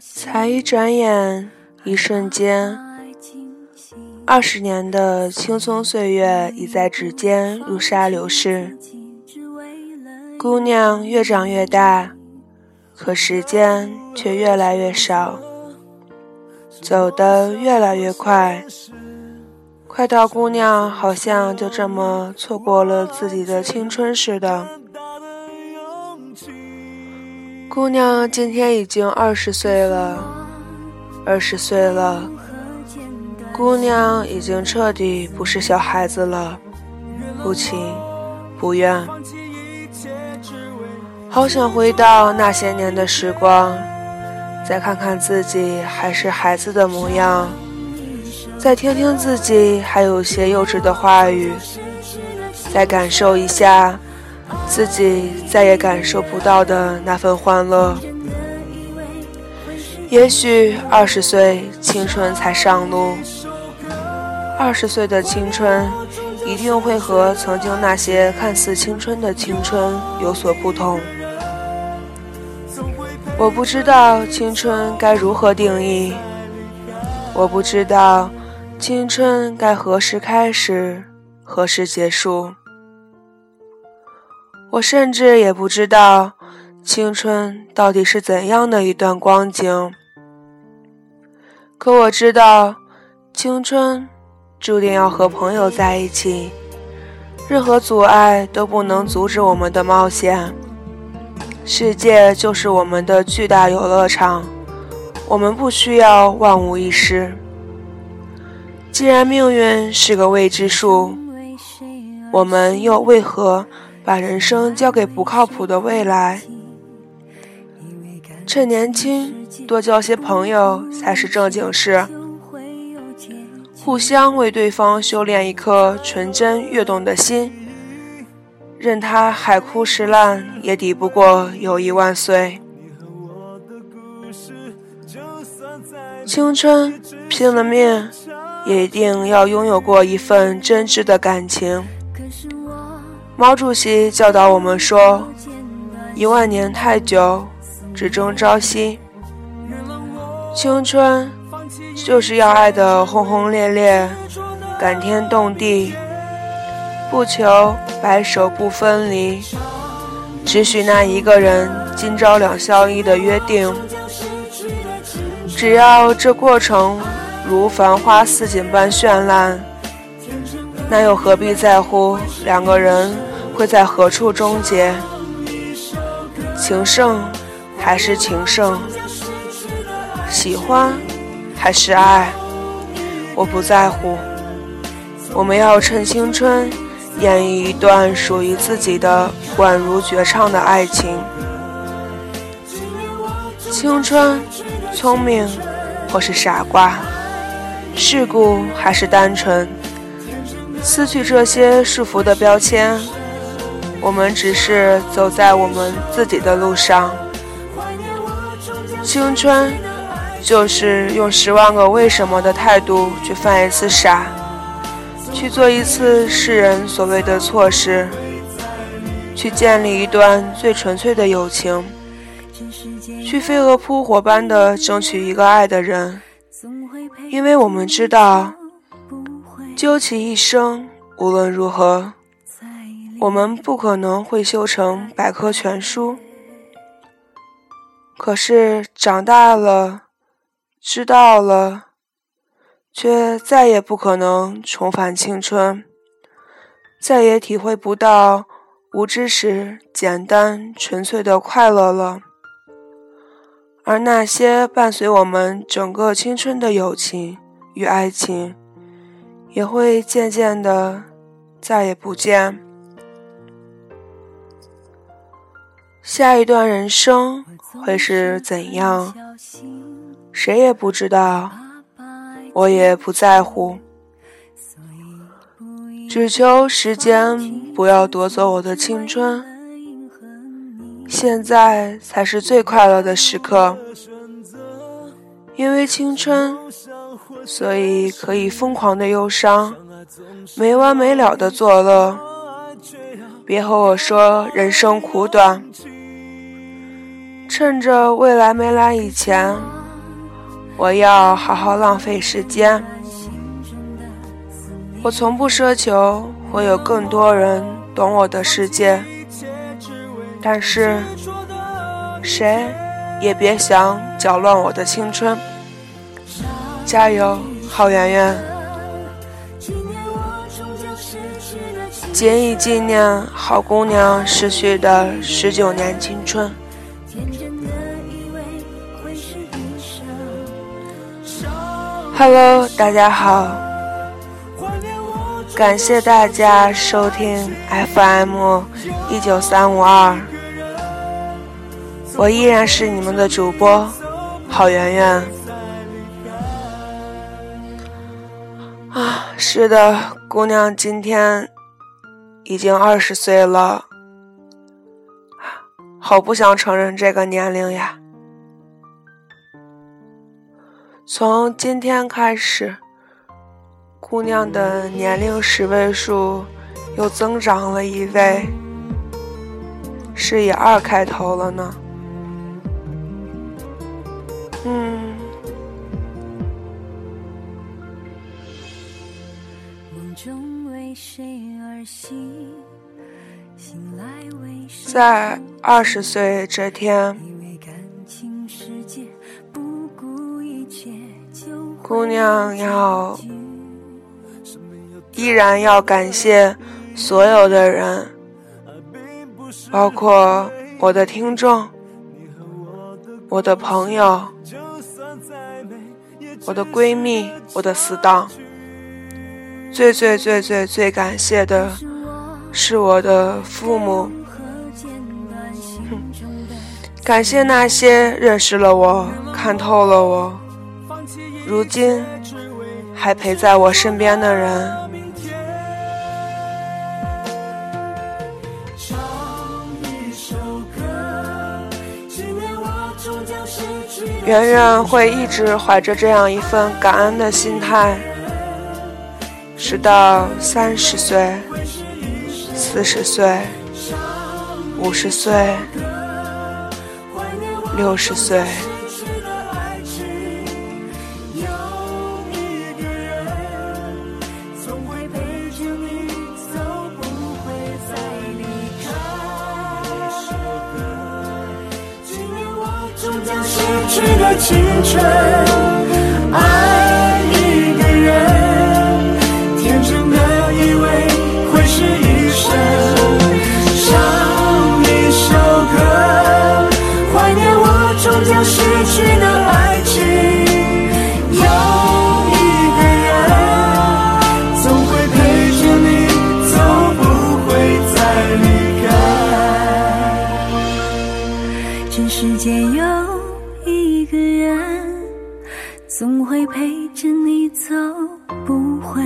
才一转眼，一瞬间，二十年的青葱岁月已在指尖如沙流逝。姑娘越长越大，可时间却越来越少，走得越来越快，快到姑娘好像就这么错过了自己的青春似的。姑娘今天已经二十岁了，二十岁了，姑娘已经彻底不是小孩子了，不情不愿，好想回到那些年的时光，再看看自己还是孩子的模样，再听听自己还有些幼稚的话语，再感受一下。自己再也感受不到的那份欢乐。也许二十岁青春才上路，二十岁的青春一定会和曾经那些看似青春的青春有所不同。我不知道青春该如何定义，我不知道青春该何时开始，何时结束。我甚至也不知道青春到底是怎样的一段光景，可我知道，青春注定要和朋友在一起，任何阻碍都不能阻止我们的冒险。世界就是我们的巨大游乐场，我们不需要万无一失。既然命运是个未知数，我们又为何？把人生交给不靠谱的未来，趁年轻多交些朋友才是正经事。互相为对方修炼一颗纯真跃动的心，任他海枯石烂，也抵不过友谊万岁。青春拼了命，也一定要拥有过一份真挚的感情。毛主席教导我们说：“一万年太久，只争朝夕。青春就是要爱得轰轰烈烈，感天动地，不求白首不分离，只许那一个人今朝两相依的约定。只要这过程如繁花似锦般绚烂，那又何必在乎两个人？”会在何处终结？情圣还是情圣？喜欢还是爱？我不在乎。我们要趁青春，演绎一段属于自己的宛如绝唱的爱情。青春，聪明或是傻瓜？世故还是单纯？撕去这些束缚的标签。我们只是走在我们自己的路上。青春，就是用十万个为什么的态度去犯一次傻，去做一次世人所谓的错事，去建立一段最纯粹的友情，去飞蛾扑火般的争取一个爱的人，因为我们知道，究其一生，无论如何。我们不可能会修成百科全书，可是长大了，知道了，却再也不可能重返青春，再也体会不到无知时简单纯粹的快乐了。而那些伴随我们整个青春的友情与爱情，也会渐渐的再也不见。下一段人生会是怎样？谁也不知道。我也不在乎，只求时间不要夺走我的青春。现在才是最快乐的时刻，因为青春，所以可以疯狂的忧伤，没完没了的作乐。别和我说人生苦短，趁着未来没来以前。我要好好浪费时间。我从不奢求会有更多人懂我的世界，但是谁也别想搅乱我的青春。加油，郝圆圆！谨以纪念好姑娘逝去的十九年青春。Hello，大家好，感谢大家收听 FM 一九三五二，我依然是你们的主播郝圆圆。啊，是的，姑娘今天已经二十岁了，好不想承认这个年龄呀。从今天开始，姑娘的年龄十位数又增长了一位，是以二开头了呢。嗯，在二十岁这天。姑娘要依然要感谢所有的人，包括我的听众、我的朋友、我的闺蜜、我的死党。最最最最最感谢的是我的父母，感谢那些认识了我、看透了我。如今还陪在我身边的人，圆圆会一直怀着这样一份感恩的心态，直到三十岁、四十岁、五十岁、六十岁。去的青春，总会陪着你走，不会